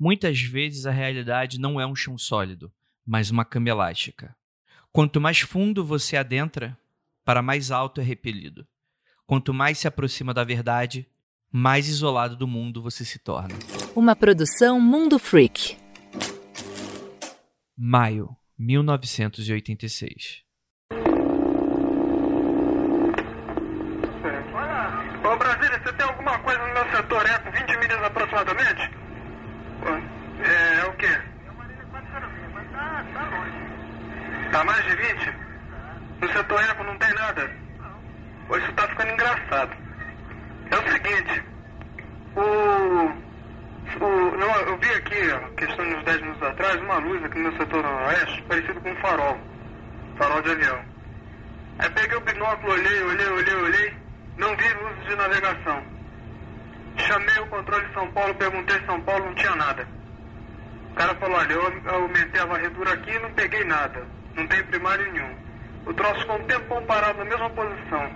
Muitas vezes a realidade não é um chão sólido, mas uma cama elástica. Quanto mais fundo você adentra, para mais alto é repelido. Quanto mais se aproxima da verdade, mais isolado do mundo você se torna. Uma produção Mundo Freak. Maio 1986. Ô Brasília, você tem alguma coisa no meu setor eco, 20 milhas aproximadamente? É, é o quê? Tá mais de 20? No setor eco não tem nada? Pô, isso tá ficando engraçado. É o seguinte, o... O, não, eu vi aqui, ó, questão de uns 10 minutos atrás, uma luz aqui no meu setor noroeste, parecido com um farol. Farol de avião. Aí peguei o binóculo, olhei, olhei, olhei, olhei, não vi luzes de navegação. Chamei o controle de São Paulo, perguntei São Paulo, não tinha nada. O cara falou, olha, eu aumentei a varredura aqui e não peguei nada. Não tem primário nenhum. O troço ficou um tempão parado na mesma posição.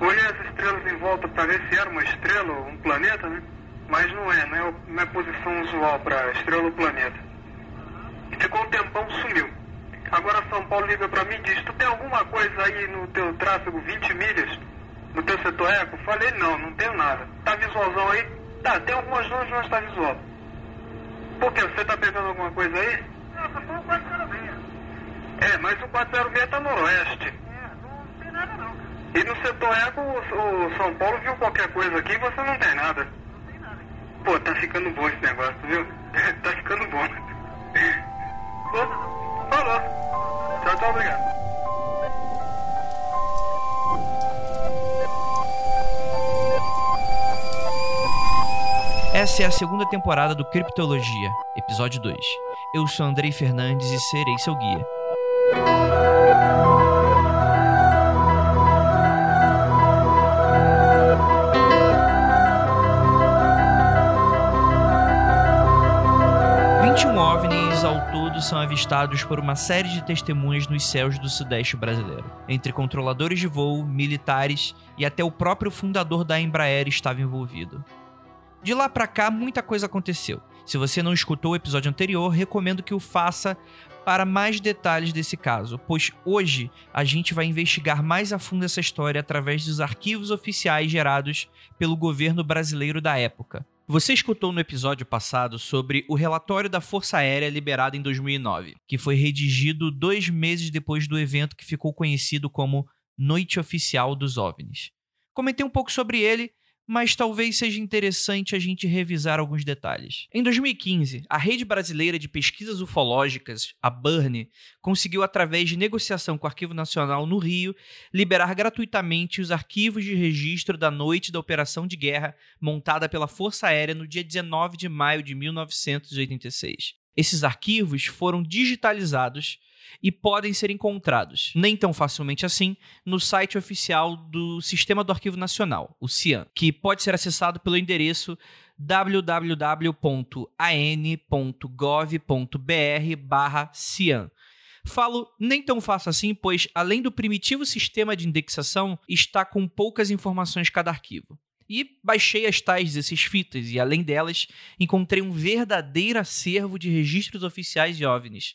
Olhei as estrelas em volta para ver se era uma estrela ou um planeta, né? Mas não é, não é, não é posição usual para estrela ou planeta. Ficou um tempão, sumiu. Agora São Paulo liga para mim e diz, tu tem alguma coisa aí no teu tráfego 20 milhas? No teu setor eco? Falei, não, não tenho nada. Tá visualzão aí? Tá, tem algumas luzes, mas tá visual. Por quê? Você tá pegando alguma coisa aí? Não, só foi o 406. É, mas o 406 tá noroeste. É, não tem nada não. E no setor eco, o, o São Paulo viu qualquer coisa aqui e você não tem nada. Não tem nada. Pô, tá ficando bom esse negócio, viu? tá ficando bom. Pô, falou. Tchau, tchau, obrigado. Essa é a segunda temporada do Criptologia, episódio 2. Eu sou Andrei Fernandes e serei seu guia. Vinte e um OVNIs ao todo são avistados por uma série de testemunhas nos céus do sudeste brasileiro. Entre controladores de voo, militares e até o próprio fundador da Embraer estava envolvido. De lá pra cá, muita coisa aconteceu. Se você não escutou o episódio anterior, recomendo que o faça para mais detalhes desse caso, pois hoje a gente vai investigar mais a fundo essa história através dos arquivos oficiais gerados pelo governo brasileiro da época. Você escutou no episódio passado sobre o relatório da Força Aérea liberado em 2009, que foi redigido dois meses depois do evento que ficou conhecido como Noite Oficial dos OVNIs. Comentei um pouco sobre ele mas talvez seja interessante a gente revisar alguns detalhes. Em 2015, a Rede Brasileira de Pesquisas Ufológicas, a BURNE, conseguiu, através de negociação com o Arquivo Nacional no Rio, liberar gratuitamente os arquivos de registro da noite da operação de guerra montada pela Força Aérea no dia 19 de maio de 1986. Esses arquivos foram digitalizados e podem ser encontrados, nem tão facilmente assim, no site oficial do Sistema do Arquivo Nacional, o CIAN, que pode ser acessado pelo endereço www.an.gov.br/cian. Falo nem tão fácil assim, pois além do primitivo sistema de indexação, está com poucas informações cada arquivo. E baixei as tais 16 fitas e, além delas, encontrei um verdadeiro acervo de registros oficiais de OVNIs.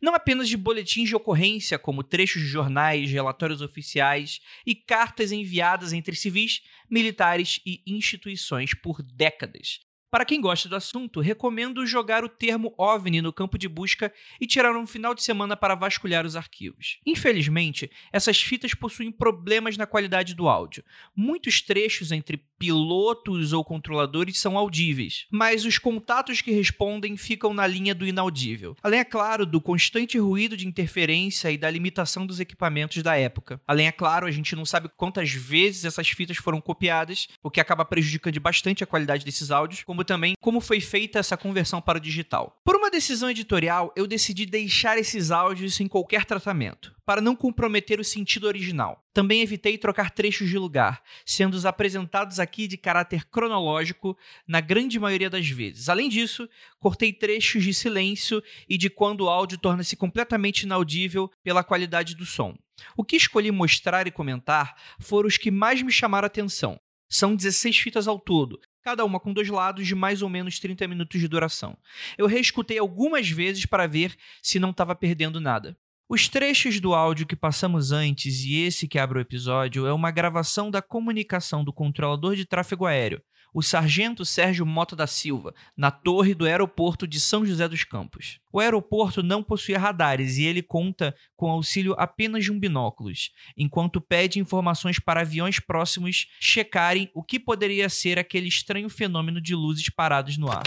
Não apenas de boletins de ocorrência, como trechos de jornais, relatórios oficiais e cartas enviadas entre civis, militares e instituições por décadas. Para quem gosta do assunto, recomendo jogar o termo OVNI no campo de busca e tirar um final de semana para vasculhar os arquivos. Infelizmente, essas fitas possuem problemas na qualidade do áudio. Muitos trechos entre pilotos ou controladores são audíveis, mas os contatos que respondem ficam na linha do inaudível. Além, é claro, do constante ruído de interferência e da limitação dos equipamentos da época. Além, é claro, a gente não sabe quantas vezes essas fitas foram copiadas, o que acaba prejudicando bastante a qualidade desses áudios, como também como foi feita essa conversão para o digital. Por uma decisão editorial, eu decidi deixar esses áudios sem qualquer tratamento, para não comprometer o sentido original. Também evitei trocar trechos de lugar, sendo os apresentados aqui de caráter cronológico na grande maioria das vezes. Além disso, cortei trechos de silêncio e de quando o áudio torna-se completamente inaudível pela qualidade do som. O que escolhi mostrar e comentar foram os que mais me chamaram a atenção. São 16 fitas ao todo, cada uma com dois lados de mais ou menos 30 minutos de duração. Eu reescutei algumas vezes para ver se não estava perdendo nada. Os trechos do áudio que passamos antes e esse que abre o episódio é uma gravação da comunicação do controlador de tráfego aéreo, o sargento Sérgio Mota da Silva, na torre do aeroporto de São José dos Campos. O aeroporto não possuía radares e ele conta com auxílio apenas de um binóculos, enquanto pede informações para aviões próximos checarem o que poderia ser aquele estranho fenômeno de luzes paradas no ar.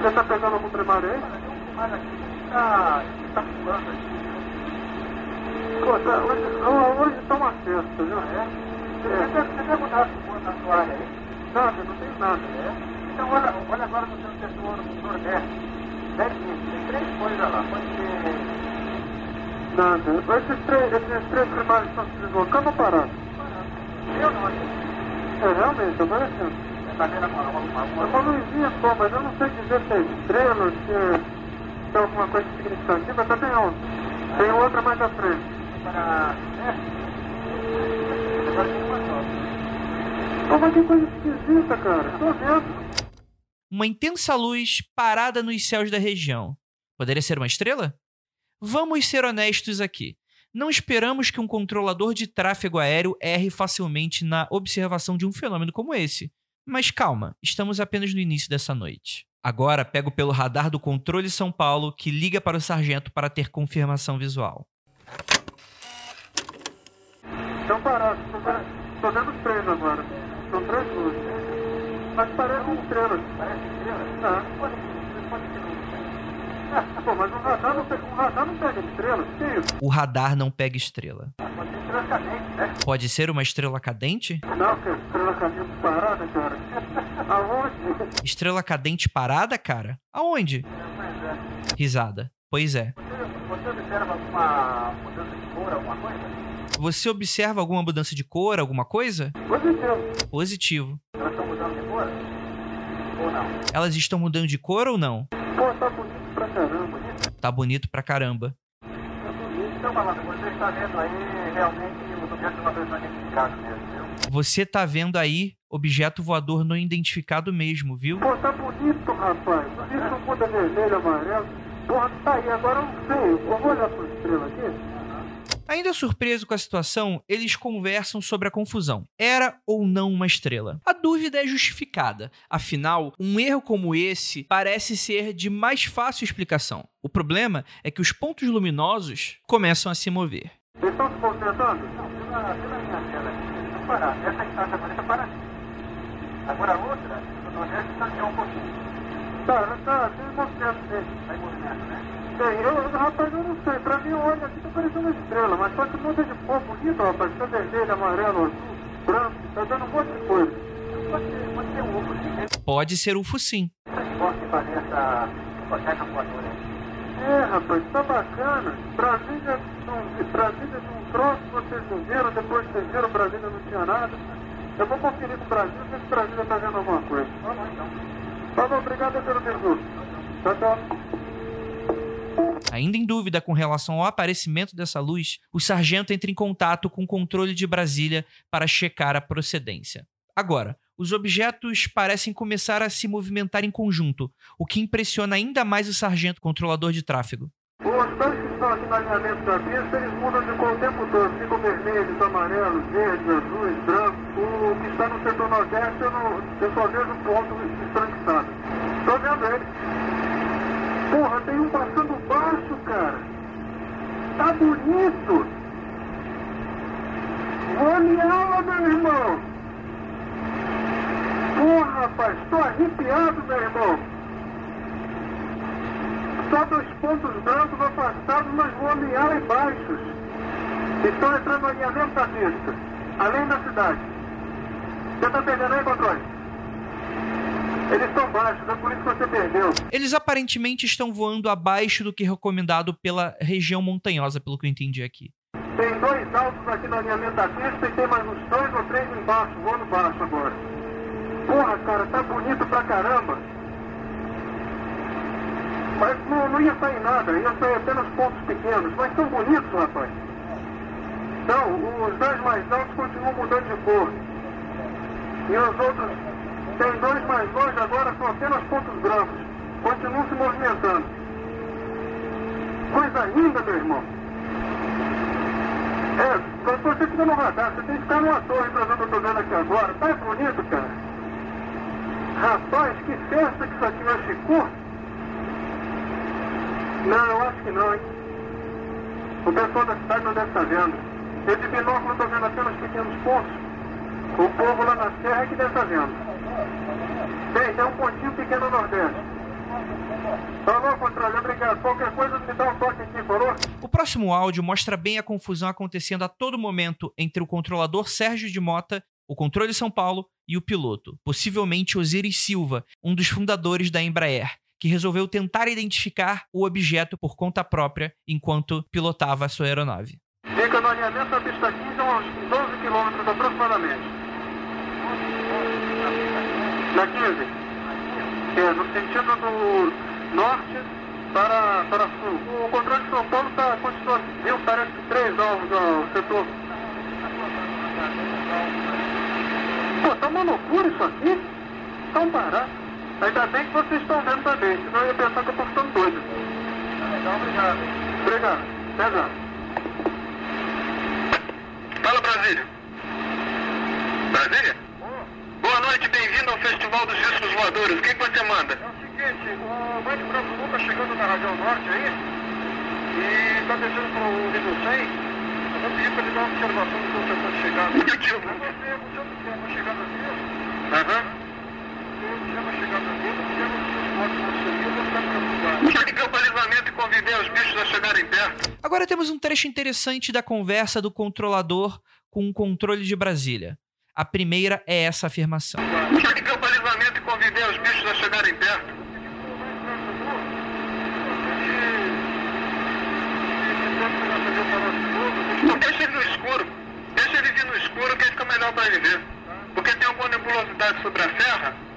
Você tá pegando algum primário aí? Mas aqui tá, tá pulando aqui. Pô, tá, hoje, ho- hoje tá uma festa, viu? É? Você quer, você quer mudar a sua na sua área aí? Nada, não tem nada. É? Então olha, olha agora no seu setor nordeste. Deve ter, tem três coisas lá. Pode ser. Nada. Esses três, esses três primários estão se deslocando ou parados? Eu não aqui. É, realmente, tá parecendo. Você tá alguma, alguma, É uma luzinha só, mas eu não sei dizer se é estrela, se é, se é alguma coisa significativa. Tá tem outra. Tem outra mais à frente. para. É? Tem só. Pô, mas que coisa esquisita, cara. Tô vendo. Uma intensa luz parada nos céus da região. Poderia ser uma estrela? Vamos ser honestos aqui. Não esperamos que um controlador de tráfego aéreo erre facilmente na observação de um fenômeno como esse. Mas calma, estamos apenas no início dessa noite. Agora pego pelo radar do controle São Paulo, que liga para o sargento para ter confirmação visual. Estão parados. Três agora. São três luzes. Mas parecem estrelas. Parece estrela? Ah. Pô, mas um radar não, pe- radar não pega estrelas. Que isso? O radar não pega estrela. Pode ser estrela né? Uma estrela cadente? Não, que estrela cadente parada, cara. Aonde? Estrela cadente parada, cara? Aonde? Mas é. Risada. Pois é. Você, você observa alguma mudança de cor, alguma coisa? Você observa alguma mudança de cor, alguma coisa? Positivo. Positivo. Elas estão mudando de cor? Ou não? Elas estão mudando de cor ou não? Pô, tá bonito pra caramba. Tá bonito pra caramba. Então, Malandro, você está vendo aí realmente objetos não são identificados mesmo, viu? Você tá vendo aí objeto voador não identificado mesmo, viu? Pô, tá bonito, rapaz. Isso muda vermelho, amarelo. Porra, tá aí. Agora eu não sei. Eu vou olhar pra estrela aqui. Ainda surpreso com a situação, eles conversam sobre a confusão. Era ou não uma estrela? A dúvida é justificada. Afinal, um erro como esse parece ser de mais fácil explicação. O problema é que os pontos luminosos começam a se mover. Eles estão se concentrando? Não, pela, pela minha tela parados. Essa que está agora está paradinha. Agora a outra, o nordeste está aqui um pouquinho. Tá, tá. Tem movimento dele. Está em movimento, né? Tem. Eu, rapaz, eu não sei. Pra mim, olha aqui, tá parecendo uma estrela. Mas só que muda de cor bonito, rapaz. Tá vermelho, amarelo, azul, branco. Tá dando um monte de coisa. Pode ser, pode ser um ovo, assim, né? Pode ser UFO sim. Voadora. É, rapaz, tá bacana. Brasília Brasília de um troço, vocês não viram, depois vocês viram, Brasília não tinha nada. Eu vou conferir com o Brasil, ver se Brasília tá vendo alguma coisa. Então. Tá bom, obrigado pelo pergunto. Tchau, tchau. Ainda em dúvida com relação ao aparecimento dessa luz, o sargento entra em contato com o controle de Brasília para checar a procedência. Agora, os objetos parecem começar a se movimentar em conjunto, o que impressiona ainda mais o sargento controlador de tráfego. Os no alinhamento da pista, eles mudam de cor o tempo todo. Ficam vermelhos, amarelos, verdes, azuis, brancos. O que está no setor nordeste, eu, não, eu só vejo um ponto estranquiçado. Tô vendo ele. Porra, tem um passando baixo, cara. Tá bonito. Vou aula, meu irmão. Porra, rapaz, tô arrepiado, meu irmão. Só dois pontos brancos afastados, mas voando ala e baixos. Estão entrando no alinhamento da pista, além da cidade. Você tá perdendo aí, controle? Eles estão baixos, é por isso que você perdeu. Eles aparentemente estão voando abaixo do que recomendado pela região montanhosa, pelo que eu entendi aqui. Tem dois altos aqui no alinhamento da pista e tem mais uns dois ou três embaixo, voando baixo agora. Porra, cara, tá bonito pra caramba. Mas não, não ia sair nada, ia sair apenas pontos pequenos, mas são bonitos, rapaz. Não, os dois mais altos continuam mudando de cor. E os outros, tem dois mais longe agora, são apenas pontos brancos. Continuam se movimentando. Coisa linda, meu irmão. É, quando você fica no radar, você tem que ficar numa torre pra ver o que eu tô vendo aqui agora. Tá bonito, cara. Rapaz, que festa que isso aqui vai ficou. Não, eu acho que não, hein? O pessoal da cidade não deve estar vendo. Eu de binóculo estou vendo apenas pequenos pontos. O povo lá na serra é que deve estar vendo. Tem, tem um pontinho pequeno no Nordeste. Falou, controle, obrigado. Qualquer coisa me dá um toque aqui, falou? O próximo áudio mostra bem a confusão acontecendo a todo momento entre o controlador Sérgio de Mota, o controle São Paulo e o piloto, possivelmente Osiris Silva, um dos fundadores da Embraer, que resolveu tentar identificar o objeto por conta própria enquanto pilotava a sua aeronave. Fica no alinhamento da pista 15 a uns 12 quilômetros aproximadamente. Na 15? É, no sentido do norte para, para sul. O controle de São Paulo está continua, viu, parece que três alvos ao setor. Pô, tá uma loucura isso aqui. Tá um barato. Ainda bem que vocês estão vendo também, senão eu ia pensar que eu tô ficando doido. Legal, obrigado. Obrigado. Já. Fala, Brasília. Brasília? Boa noite, bem-vindo ao Festival dos Discos Voadores. O que, que você manda? É o seguinte, o Bande Branco Sul tá chegando na Rádio Norte aí e tá descendo pro nível 100. Eu vou pedir pra ele dar uma observação do seu setor de chegada. Que motivo? Você, você observa a chegada dele. Aham. Você observa a chegada dele, observa os seus votos na subida, vou ficar preocupado. Cheque campalizamento e conviver os bichos a chegarem perto. Agora temos um trecho interessante da conversa do controlador com o controle de Brasília. A primeira é essa afirmação. E os bichos a perto. Deixa ele no escuro. Deixa ele vir no escuro que fica melhor para ele ver. Porque tem alguma nebulosidade sobre a serra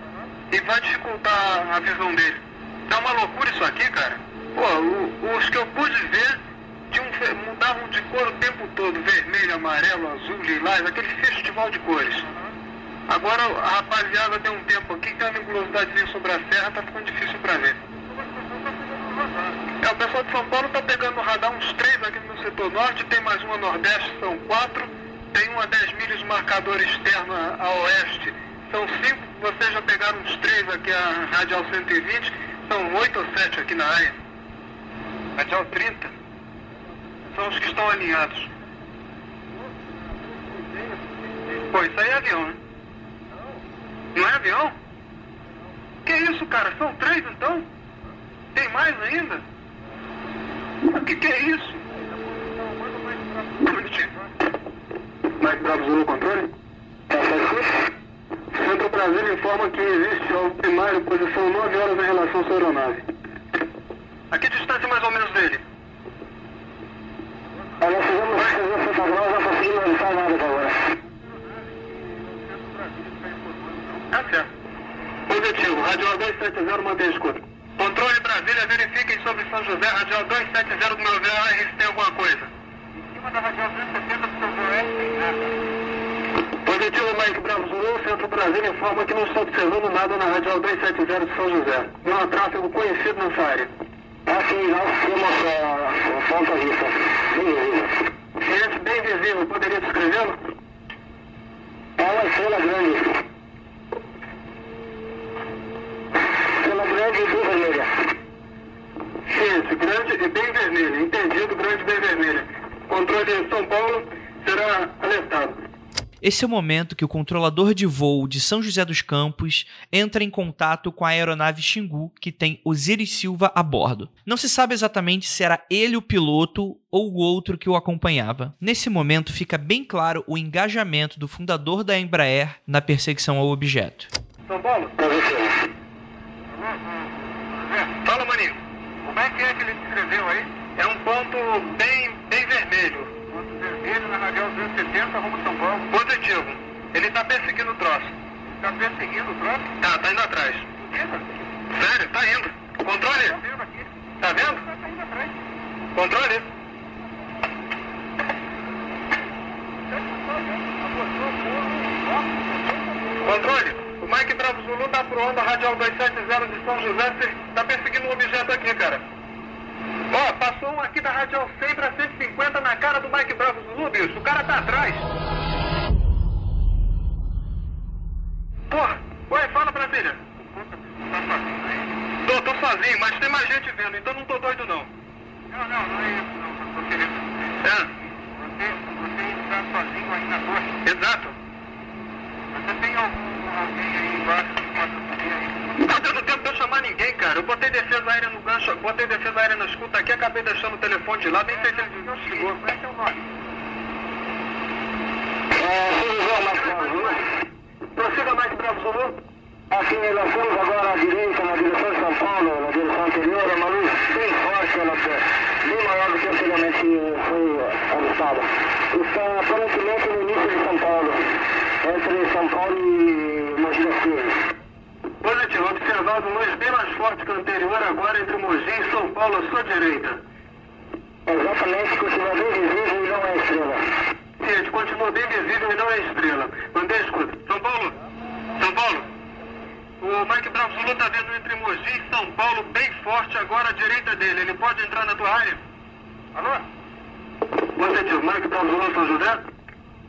e vai dificultar a visão dele. Tá uma loucura isso aqui, cara. Pô, o- os que eu pude ver tinham, mudavam de cor o tempo todo. Vermelho, amarelo, azul, lilás, aquele festival de cores. Agora a rapaziada tem um tempo aqui que tem uma nebulosidadezinha sobre a serra, tá ficando difícil pra ver. É, o pessoal de São Paulo tá pegando no radar uns três aqui no setor norte, tem mais uma nordeste, são quatro, tem uma 10 milhas marcador externo a oeste, são cinco, vocês já pegaram uns três aqui a radial 120, são oito ou sete aqui na área. Radial 30, são os que estão alinhados. Pô, isso aí é avião, né? Não é avião? Que isso, cara? São três então? Tem mais ainda? O que, que é isso? Mais Bravo Zulu controle? Centro Brasil informa que existe alvo primário, posição 9 horas em relação à sua aeronave. A que distância mais ou menos dele? Olha, fizemos essa favorable, não conseguimos lançar nada até agora. Tá certo. Positivo, Radial 270 mantém escuta. Controle Brasília, verifiquem sobre São José, Radial 270 do meu VAR se tem alguma coisa. Em cima da Radial 270 do seu VAR tem nada. Positivo, Mike Bravo Zulu, Centro Brasília informa que não está observando nada na Radial 270 de São José. Não há tráfego conhecido nessa área. Ah, sim, nós temos a ponta vista. Bem Esse bem visível, poderia descrevê-lo? É uma estrela grande. Estrela grande e bem vermelha. Isso, grande e bem vermelha. Entendido, grande e bem vermelha. Controle de São Paulo será alertado. Esse é o momento que o controlador de voo de São José dos Campos entra em contato com a aeronave Xingu, que tem Osiris Silva a bordo. Não se sabe exatamente se era ele o piloto ou o outro que o acompanhava. Nesse momento fica bem claro o engajamento do fundador da Embraer na perseguição ao objeto. São Paulo? Positivo. Fala, maninho. Como é que é que ele descreveu aí? É um ponto bem, bem vermelho. Vermelho na radial 270, rumo São Paulo. Positivo. Ele tá perseguindo o troço. Tá perseguindo o troço? Tá, tá indo atrás. Sério? Tá indo. Controle? Tá vendo? Controle. Controle. O Mike Bravo Zulu tá pro onda radial 270 de São José. Tá perseguindo um objeto aqui, cara. Ó, passou um aqui da radial 100 pra 150 na cara do Mike Bravo Zulu, bicho. O cara tá atrás. Porra, oi, fala Brasília. Tô, tô sozinho, mas tem mais gente vendo, então não tô doido não. Não, não, não é isso, não. Tô querendo. É, Você, você está sozinho aí na torre. exato. Você tem algum, alguém aí embaixo que possa? Não tá dando tempo de eu chamar ninguém, cara. Eu botei defesa aérea no gancho, botei defesa aérea na escuta aqui, acabei deixando o telefone de lado, nem sei se ele desligou. Qual é seu nome? Prossiga mais Bravo Zulu. Aqui nós estamos agora à direita, na direção de São Paulo, na direção anterior, é uma luz bem forte, ela é bem maior do que anteriormente foi avistada. Está aparentemente no início de São Paulo, entre São Paulo e Mogi das Cruzes. Observado luz bem mais forte que o anterior, agora entre Mogi e São Paulo, à sua direita. Exatamente, continua bem visível e não é estrela. Ciente, continua bem visível e não é estrela. Mandei escuta. São Paulo? São Paulo? O Mike Bravo Zulu tá vendo entre Mogi e São Paulo bem forte agora à direita dele. Ele pode entrar na tua área? Alô? Positivo, Mike Bravo Zulu São José?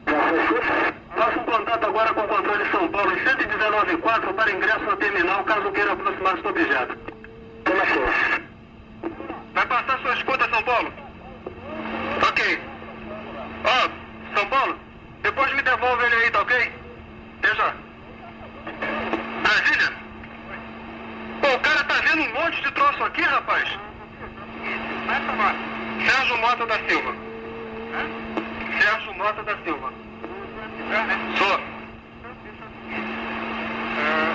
Faça um contato agora com o controle São Paulo em 119.4 para ingresso no terminal caso queira aproximar-se do objeto. Vai passar sua escuta, São Paulo? Ok. Ó, São Paulo, depois me devolve ele aí, tá ok? Já. Brasília? Pô, o cara tá vendo um monte de troço aqui, rapaz. Sérgio Mota da Silva. Sérgio Mota da Silva. Sou. É?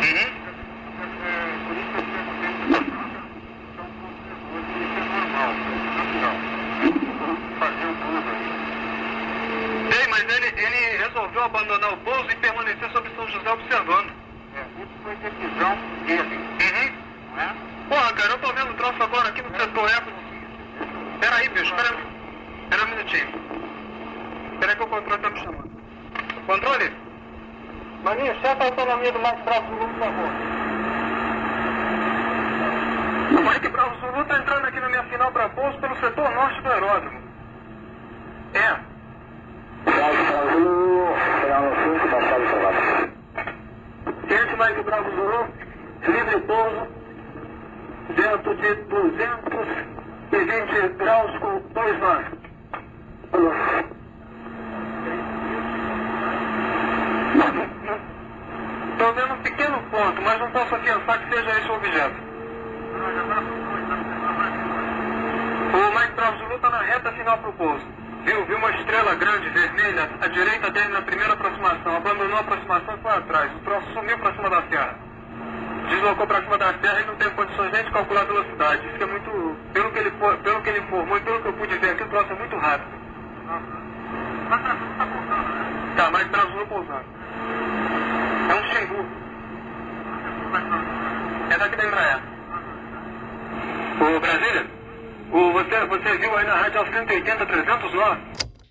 Uhum. É, é. Sei, mas ele, ele resolveu abandonar o pouso e permanecer sobre São José observando. É, isso foi decisão dele, Uhum. não é? Porra, cara, eu tô vendo o troço agora aqui no setor Eco. Pera aí, bicho, pera, pera um minutinho. Pera aí que o controle tá me chamando. Controle? Maninho, seta a autonomia do mais bravo Zulu, por favor. O Mike Bravo Zulu tá entrando aqui na minha final pra pouso pelo setor norte do aeródromo. É. Mais bravo Zulu, final no 5, passado observado. Ciente Mike Bravo Zulu, livre pouso, dentro de 220 graus com 2 nós. Tô vendo um pequeno ponto, mas não posso afirmar que seja esse o objeto. O Mike Bravo Zulu tá na reta final pro pouso. Viu? Viu uma estrela grande, vermelha, à direita dele na primeira aproximação. Abandonou a aproximação e foi atrás. O troço sumiu pra cima da serra. Deslocou pra cima da serra e não teve condições nem de calcular a velocidade. Isso que é muito... Pelo que ele, pelo que ele informou e pelo que eu pude ver aqui, o troço é muito rápido. Tá, Mike Bravo Zulu pousando. É um Xingu. É daqui da Embraer. Ô, Brasília, o, você, você viu aí na rádio 180 300 nó?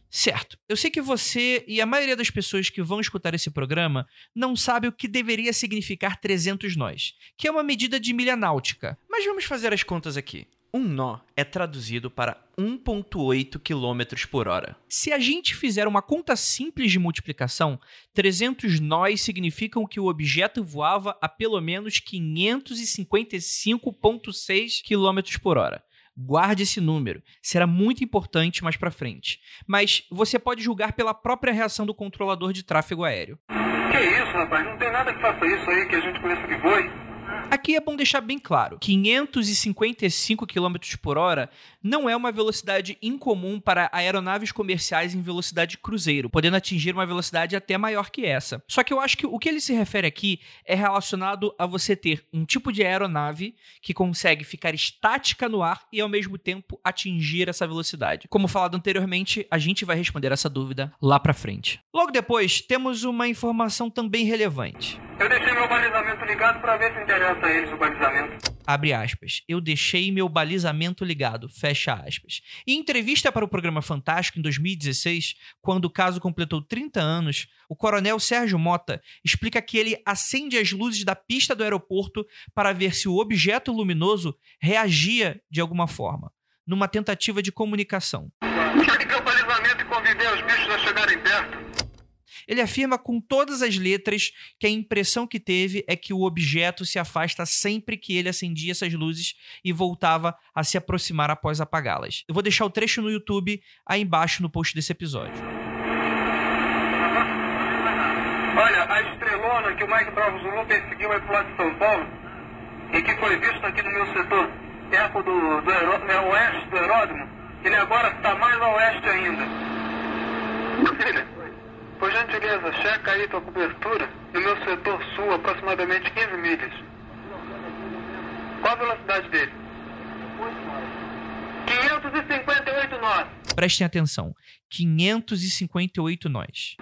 Certo. Eu sei que você e a maioria das pessoas que vão escutar esse programa não sabe o que deveria significar 300 nós, que é uma medida de milha náutica. Mas vamos fazer as contas aqui. Um nó é traduzido para 1,8 km por hora. Se a gente fizer uma conta simples de multiplicação, 300 nós significam que o objeto voava a pelo menos 555,6 km por hora. Guarde esse número, será muito importante mais pra frente. Mas você pode julgar pela própria reação do controlador de tráfego aéreo. Que isso, rapaz? Não tem nada que faça isso aí que a gente conheça que voe. Aqui é bom deixar bem claro: 555 km por hora não é uma velocidade incomum para aeronaves comerciais em velocidade cruzeiro, podendo atingir uma velocidade até maior que essa. Só que eu acho que o que ele se refere aqui é relacionado a você ter um tipo de aeronave que consegue ficar estática no ar e ao mesmo tempo atingir essa velocidade. Como falado anteriormente, a gente vai responder essa dúvida lá pra frente. Logo depois, temos uma informação também relevante. Eu deixei meu balizamento ligado para ver se interessa a eles o balizamento. Abre aspas. Eu deixei meu balizamento ligado. Fecha aspas. Em entrevista para o programa Fantástico em 2016, quando o caso completou 30 anos, o coronel Sérgio Mota explica que ele acende as luzes da pista do aeroporto para ver se o objeto luminoso reagia de alguma forma, numa tentativa de comunicação. Tinha que ter o balizamento e conviver os bichos a chegarem perto. Ele afirma com todas as letras que a impressão que teve é que o objeto se afasta sempre que ele acendia essas luzes e voltava a se aproximar após apagá-las. Eu vou deixar o trecho no YouTube aí embaixo no post desse episódio. Olha, a estrelona que o Mike Bravo Zulu perseguiu aí pro lado de São Paulo e que foi visto aqui no meu setor, perto do, do aeró- é, oeste do aeródromo, ele agora está mais a oeste ainda. Por gentileza, checa aí tua cobertura no meu setor sul, aproximadamente 15 milhas. Qual a velocidade dele? 558 nós. Prestem atenção. 558 nós.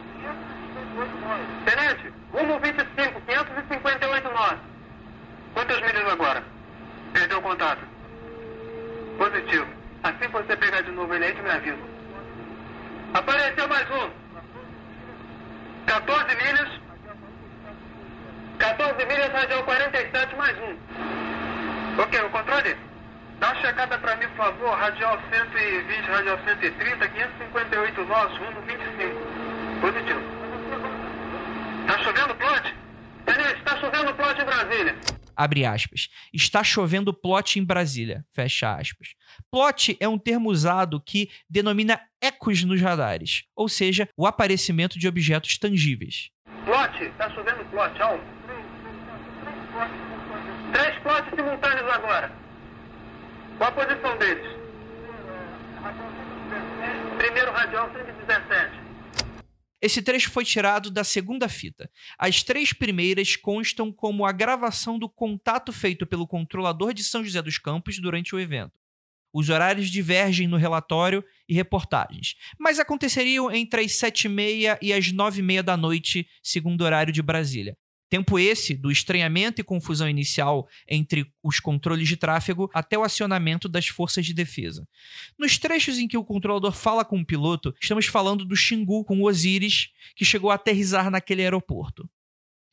Tenente, rumo 25, 558 nós. Quantas milhas agora? Perdeu o contato. Positivo. Assim que você pegar de novo ele aí, tu me avisa. Apareceu mais um. 14 milhas. 14 milhas, radial 47 mais um. Ok, o controle? Dá uma checada pra mim, por favor. Radial 120, radial 130, 558 nós, rumo 25. Positivo. Tá chovendo plot? Tenente, tá chovendo plot em Brasília. Abre aspas. Está chovendo plot em Brasília. Fecha aspas. Plot é um termo usado que denomina ecos nos radares, ou seja, o aparecimento de objetos tangíveis. Plot, tá chovendo plot, alto. Três plots simultâneos agora. Qual a posição deles? Primeiro radial 117. Esse trecho foi tirado da segunda fita. As três primeiras constam como a gravação do contato feito pelo controlador de São José dos Campos durante o evento. Os horários divergem no relatório e reportagens, mas aconteceriam entre as sete e meia e as nove e meia da noite, segundo o horário de Brasília. Tempo esse do estranhamento e confusão inicial entre os controles de tráfego até o acionamento das forças de defesa. Nos trechos em que o controlador fala com o piloto, estamos falando do Xingu com o Osiris, que chegou a aterrissar naquele aeroporto.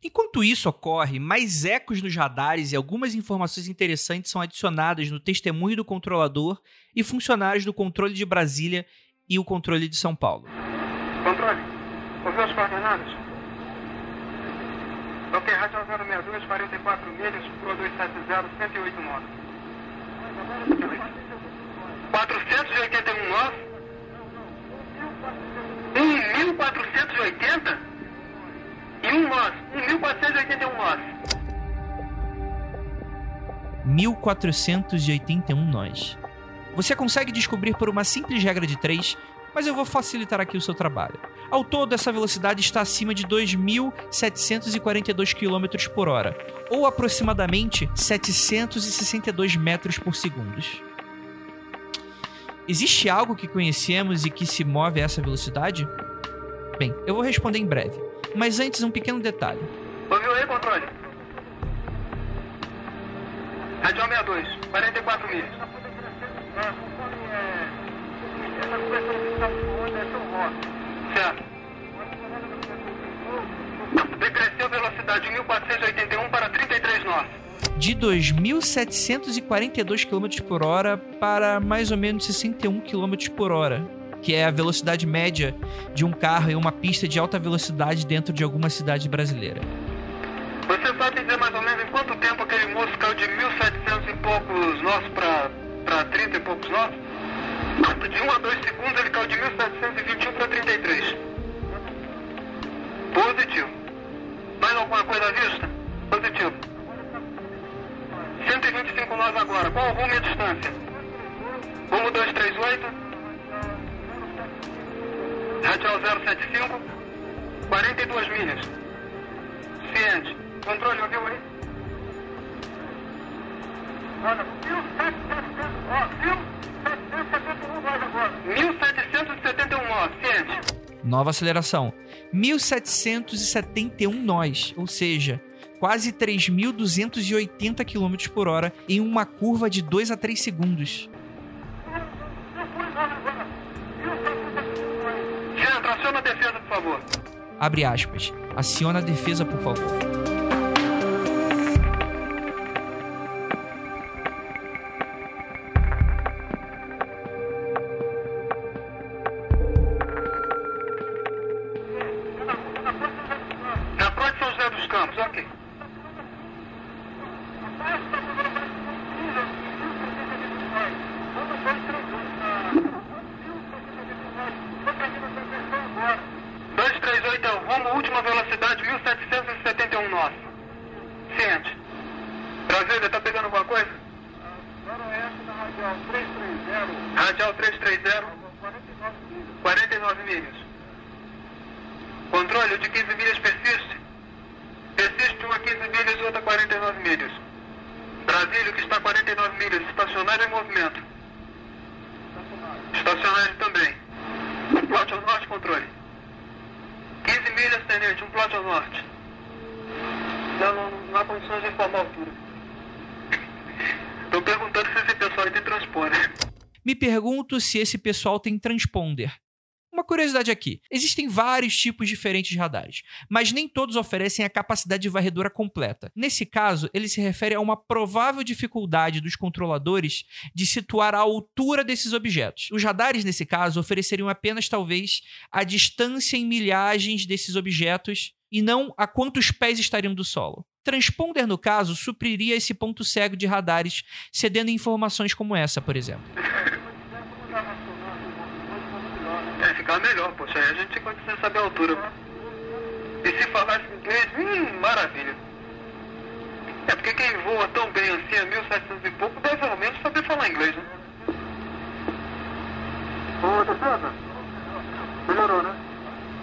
Enquanto isso ocorre, mais ecos nos radares e algumas informações interessantes são adicionadas no testemunho do controlador e funcionários do controle de Brasília e o controle de São Paulo. Controle, ouviu as coordenadas? Ok, radial 062, 44 milhas, Pro 270, 108 nós. 481 nós? 1.480? E um nós, 1.481 nós. 1481 nós. Você consegue descobrir por uma simples regra de 3, mas eu vou facilitar aqui o seu trabalho. Ao todo, essa velocidade está acima de 2.742 km por hora, ou aproximadamente 762 metros por segundo. Existe algo que conhecemos e que se move a essa velocidade? Bem, eu vou responder em breve, mas antes um pequeno detalhe. Ouviu aí, controle? Radial 62, 44 milhas. Essa cobertura que está voando é tão rosa. Certo. Decresceu velocidade de 1481 para 33 nós. de 2.742 km por hora para mais ou menos 61 km por hora, que é a velocidade média de um carro em uma pista de alta velocidade dentro de alguma cidade brasileira. Você sabe dizer mais ou menos em quanto tempo aquele moço caiu de 1.700 e poucos nós para 30 e poucos nós? De 1 a 2 segundos ele caiu de 1721 para 33. Positivo. Mais alguma coisa à vista? Positivo. 125 nós agora. Qual o rumo e a distância? Rumo 238. Radial 075. 42 milhas. Ciente. Controle, ouviu aí? Olha, viu? Viu? 1771 nós, ciente. Nova aceleração. 1771 nós, ou seja, quase 3.280 km por hora em uma curva de 2 a 3 segundos. Jean, traciona a defesa, por favor. Abre aspas. Aciona a defesa, por favor. 1771 nosso. Ciente. Brasília, tá pegando alguma coisa? Ah, Noroeste da Radial 330. Radial 330. Pergunto se esse pessoal tem transponder. Uma curiosidade aqui: existem vários tipos diferentes de radares, mas nem todos oferecem a capacidade de varredura completa. Nesse caso, ele se refere a uma provável dificuldade dos controladores de situar a altura desses objetos. Os radares, nesse caso, ofereceriam apenas talvez a distância em milhagens desses objetos e não a quantos pés estariam do solo. Transponder, no caso, supriria esse ponto cego de radares, cedendo informações como essa, por exemplo. Ficar melhor, poxa, aí a gente consegue saber a altura. E se falasse inglês, hum, maravilha. É porque quem voa tão bem assim a 1700 e pouco deve ao menos saber falar inglês, né? Ô, defesa, melhorou, né?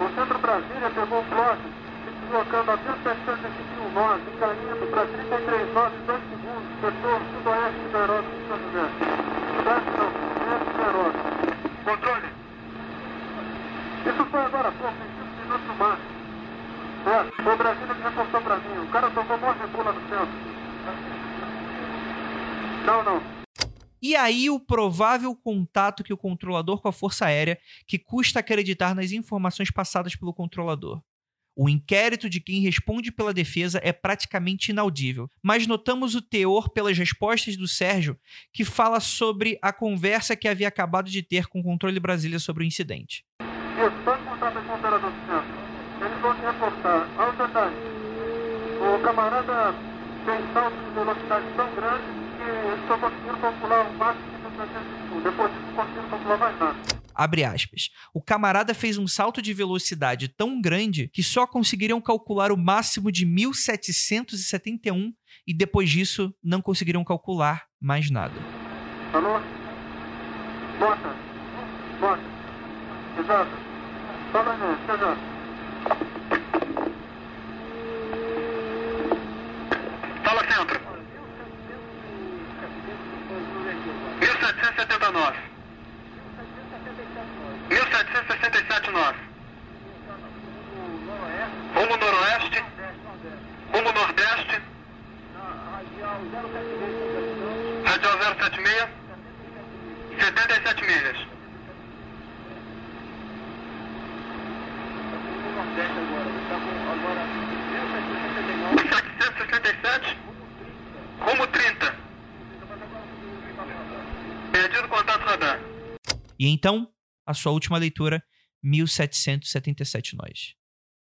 O Centro Brasília pegou o plot, se deslocando a 1721 nós, encaminhando para 33 nós em 2 segundos, setor sudoeste do aeródromo de São José. Sudeste não, sudeste do aeródromo. Controle, Isso foi agora há pouco, em 5 minutos máximo. É, foi o Brasília que reportou pra mim. O cara tomou mó rebula no centro. Não, não. E aí o provável contato que o controlador com a Força Aérea, que custa acreditar nas informações passadas pelo controlador. O inquérito de quem responde pela defesa é praticamente inaudível, mas notamos o teor pelas respostas do Sérgio, que fala sobre a conversa que havia acabado de ter com o Controle Brasília sobre o incidente. Isso, pode contar para o operador do centro. Eles vão te reportar. Ao detalhe, o camarada tem salto de velocidade tão grande que eles só conseguiram calcular o máximo de 305. Depois disso, não conseguiram calcular mais nada. Abre aspas. O camarada fez um salto de velocidade tão grande que só conseguiriam calcular o máximo de 1771 e depois disso não conseguiriram calcular mais nada. Alô? Bota. Bota. Exato. Fala exato. fala centro. 1779. 1767 nós. Rumo noroeste. Rumo nordeste. Radial 076. 77 milhas. Agora. Agora 1769. 767. Rumo 30. Perdido contato radar. E então, a sua última leitura, 1777 nós.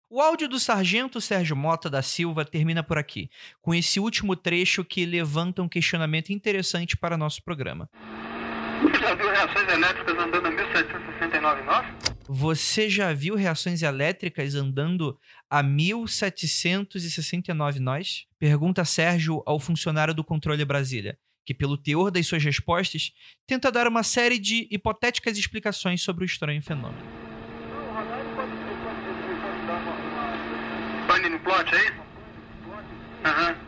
O áudio do sargento Sérgio Mota da Silva termina por aqui, com esse último trecho que levanta um questionamento interessante para nosso programa. Você já viu reações elétricas andando a 1769 nós? Você já viu reações elétricas andando a 1769 nós? Pergunta Sérgio ao funcionário do Controle Brasília, que, pelo teor das suas respostas, tenta dar uma série de hipotéticas explicações sobre o estranho fenômeno. Pane no plot, é? Aham. Uhum.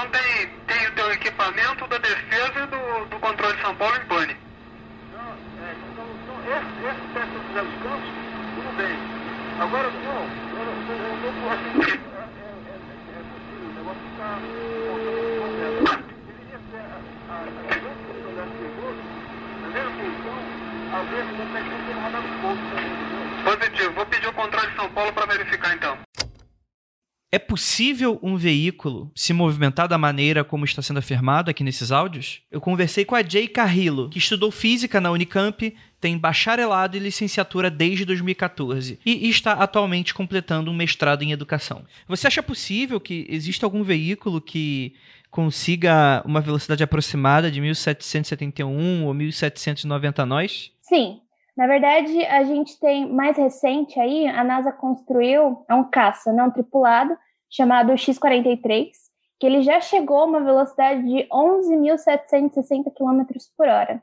Então tem, tem o teu equipamento da defesa e do, do controle de São Paulo em pane. Esse, esse teste dos descanso, tudo bem. Agora, não, eu eu assim, é, é, é, é possível, o negócio está que? Positivo, vou pedir o controle de São Paulo para verificar então. É possível um veículo se movimentar da maneira como está sendo afirmado aqui nesses áudios? Eu conversei com a Jay Carrillo, que estudou física na Unicamp, tem bacharelado e licenciatura desde 2014 e está atualmente completando um mestrado em educação. Você acha possível que exista algum veículo que consiga uma velocidade aproximada de 1771 ou 1790 nós? Sim. Na verdade, a gente tem mais recente aí, a NASA construiu é um caça não tripulado chamado X-43, que ele já chegou a uma velocidade de 11.760 km por hora.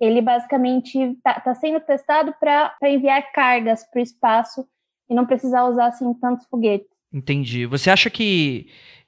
Ele basicamente está tá sendo testado para enviar cargas para o espaço e não precisar usar assim tantos foguetes. Entendi. Você acha que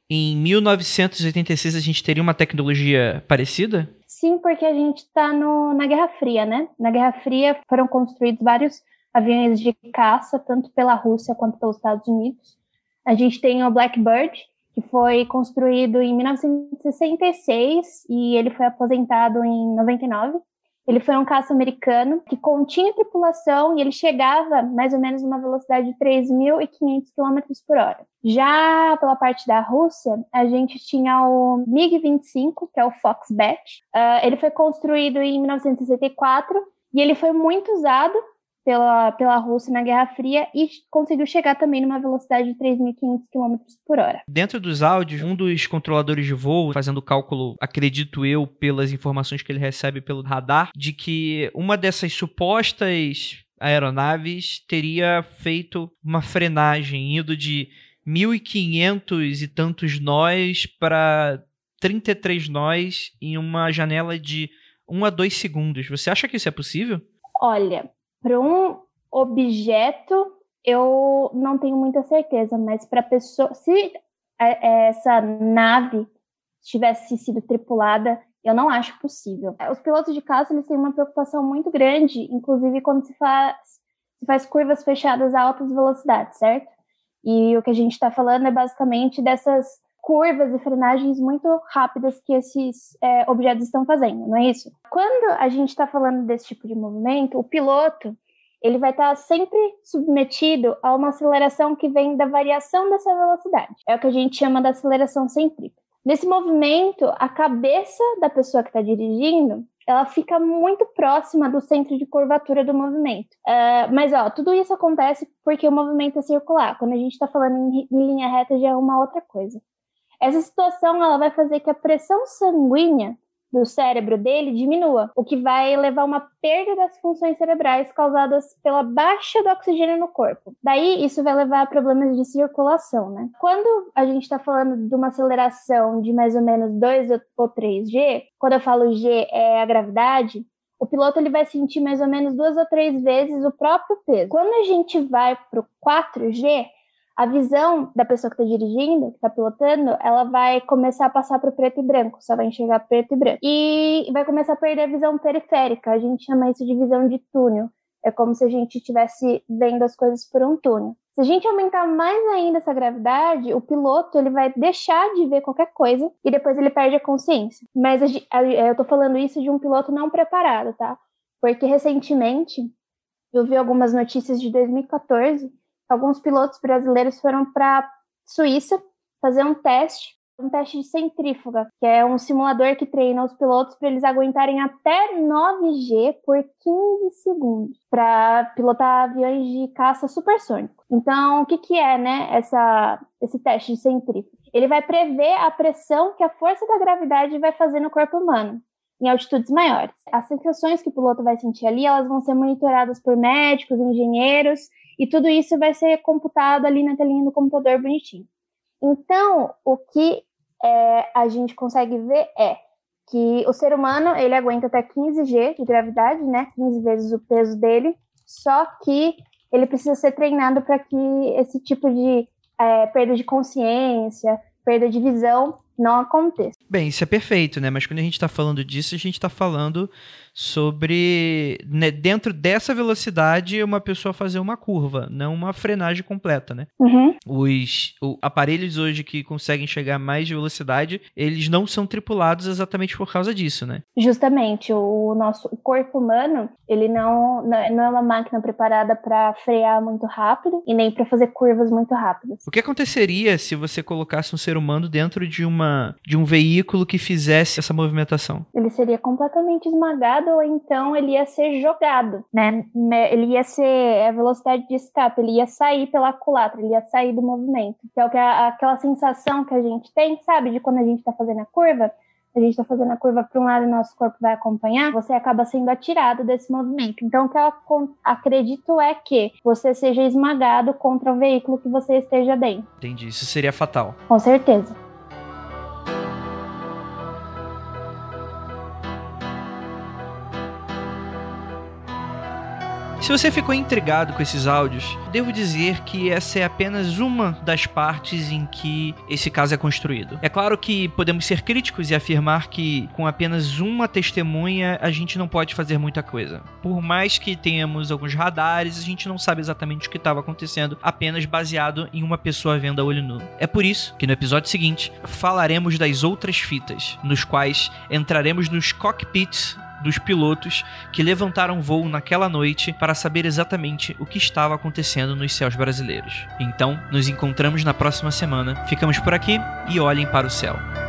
em 1986 a gente teria uma tecnologia parecida? Sim, porque a gente está na Guerra Fria, né? Na Guerra Fria foram construídos vários aviões de caça, tanto pela Rússia quanto pelos Estados Unidos. A gente tem o Blackbird, que foi construído em 1966 e ele foi aposentado em 99. Ele foi um caça americano que continha tripulação e ele chegava mais ou menos uma velocidade de 3.500 km por hora. Já pela parte da Rússia, a gente tinha o MiG-25, que é o Foxbat. Uh, ele foi construído em 1964 e ele foi muito usado pela, pela Rússia na Guerra Fria e conseguiu chegar também numa velocidade de 3.500 km por hora. Dentro dos áudios, um dos controladores de voo, fazendo cálculo, acredito eu, pelas informações que ele recebe pelo radar, de que uma dessas supostas aeronaves teria feito uma frenagem, indo de 1.500 e tantos nós para 33 nós em uma janela de 1 a 2 segundos. Você acha que isso é possível? Olha, para um objeto, eu não tenho muita certeza, mas para pessoa, se essa nave tivesse sido tripulada, eu não acho possível. Os pilotos de caça eles têm uma preocupação muito grande, inclusive quando se faz, se faz curvas fechadas a altas velocidades, certo? E o que a gente está falando é basicamente dessas curvas e frenagens muito rápidas que esses é, objetos estão fazendo, não é isso? Quando a gente está falando desse tipo de movimento, o piloto ele vai estar tá sempre submetido a uma aceleração que vem da variação dessa velocidade. É o que a gente chama da aceleração centrípeta. Nesse movimento, a cabeça da pessoa que está dirigindo ela fica muito próxima do centro de curvatura do movimento. Uh, mas, ó, tudo isso acontece porque o movimento é circular. Quando a gente está falando em, em linha reta, já é uma outra coisa. Essa situação ela vai fazer que a pressão sanguínea do cérebro dele diminua, o que vai levar a uma perda das funções cerebrais causadas pela baixa do oxigênio no corpo. Daí, isso vai levar a problemas de circulação, né? Quando a gente está falando de uma aceleração de mais ou menos 2 ou 3G, quando eu falo G é a gravidade, o piloto ele vai sentir mais ou menos duas ou três vezes o próprio peso. Quando a gente vai para o 4G, a visão da pessoa que está dirigindo, que está pilotando, ela vai começar a passar para o preto e branco, só vai enxergar preto e branco. E vai começar a perder a visão periférica, a gente chama isso de visão de túnel. É como se a gente estivesse vendo as coisas por um túnel. Se a gente aumentar mais ainda essa gravidade, o piloto ele vai deixar de ver qualquer coisa e depois ele perde a consciência. Mas eu tô falando isso de um piloto não preparado, tá? Porque recentemente eu vi algumas notícias de 2014 alguns pilotos brasileiros foram para Suíça fazer um teste, um teste de centrífuga, que é um simulador que treina os pilotos para eles aguentarem até 9G por 15 segundos para pilotar aviões de caça supersônico. Então, o que, que é, né, essa, esse teste de centrífuga? Ele vai prever a pressão que a força da gravidade vai fazer no corpo humano em altitudes maiores. As sensações que o piloto vai sentir ali, elas vão ser monitoradas por médicos, engenheiros e tudo isso vai ser computado ali na telinha do computador bonitinho. Então, o que é, a gente consegue ver é que o ser humano ele aguenta até 15 G de gravidade, né? 15 vezes o peso dele, só que ele precisa ser treinado para que esse tipo de é, perda de consciência, perda de visão não aconteça. Bem, isso é perfeito, né? Mas quando a gente está falando disso, a gente está falando sobre né, dentro dessa velocidade uma pessoa fazer uma curva, não uma frenagem completa, né? Uhum. Os o, aparelhos hoje que conseguem chegar mais de velocidade, eles não são tripulados exatamente por causa disso, né? Justamente, o nosso o corpo humano, ele não, não é uma máquina preparada para frear muito rápido e nem para fazer curvas muito rápidas. O que aconteceria se você colocasse um ser humano dentro de uma de um veículo que fizesse essa movimentação? Ele seria completamente esmagado ou então ele ia ser jogado, né? Ele ia ser a velocidade de escape, ele ia sair pela culatra, ele ia sair do movimento. Que é aquela sensação que a gente tem, sabe, de quando a gente está fazendo a curva, a gente está fazendo a curva para um lado e nosso corpo vai acompanhar, você acaba sendo atirado desse movimento. Então, o que eu acredito é que você seja esmagado contra o veículo que você esteja dentro. Entendi. Isso seria fatal. Com certeza. Se você ficou intrigado com esses áudios, devo dizer que essa é apenas uma das partes em que esse caso é construído. É claro que podemos ser críticos e afirmar que com apenas uma testemunha a gente não pode fazer muita coisa. Por mais que tenhamos alguns radares, a gente não sabe exatamente o que estava acontecendo, apenas baseado em uma pessoa vendo a olho nu. É por isso que no episódio seguinte falaremos das outras fitas, nos quais entraremos nos cockpits dos pilotos que levantaram voo naquela noite para saber exatamente o que estava acontecendo nos céus brasileiros. Então, nos encontramos na próxima semana. Ficamos por aqui e olhem para o céu.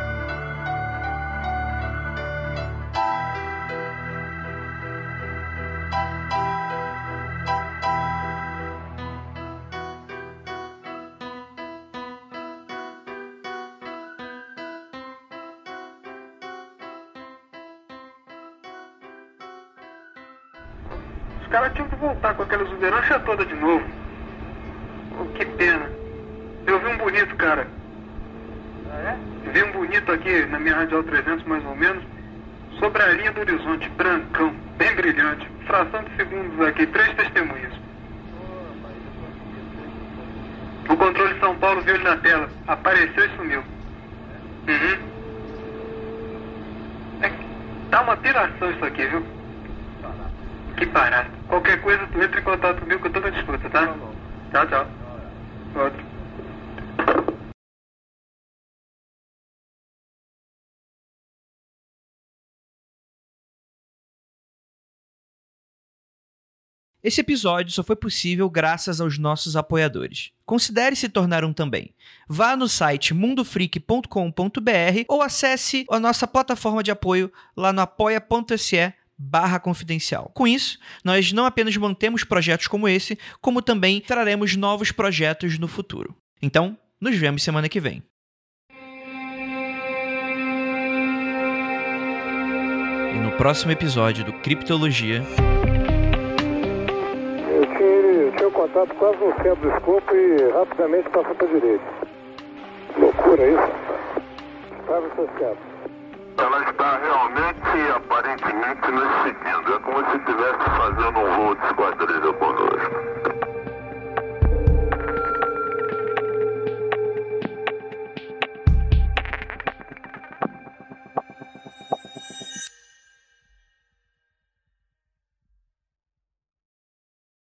Esse episódio só foi possível graças aos nossos apoiadores. Considere se tornar um também. Vá no site mundofreak.com.br ou acesse a nossa plataforma de apoio lá no apoia.se barra confidencial. Com isso, nós não apenas mantemos projetos como esse, como também traremos novos projetos no futuro. Então, nos vemos semana que vem. E no próximo episódio do Criptologia. Eu tinha um contato quase no centro do escopo e rapidamente passou para a direita. Loucura isso. Estava associado. Ela está realmente, aparentemente, nos seguindo. É como se estivesse fazendo um voo de esquadrilha conosco.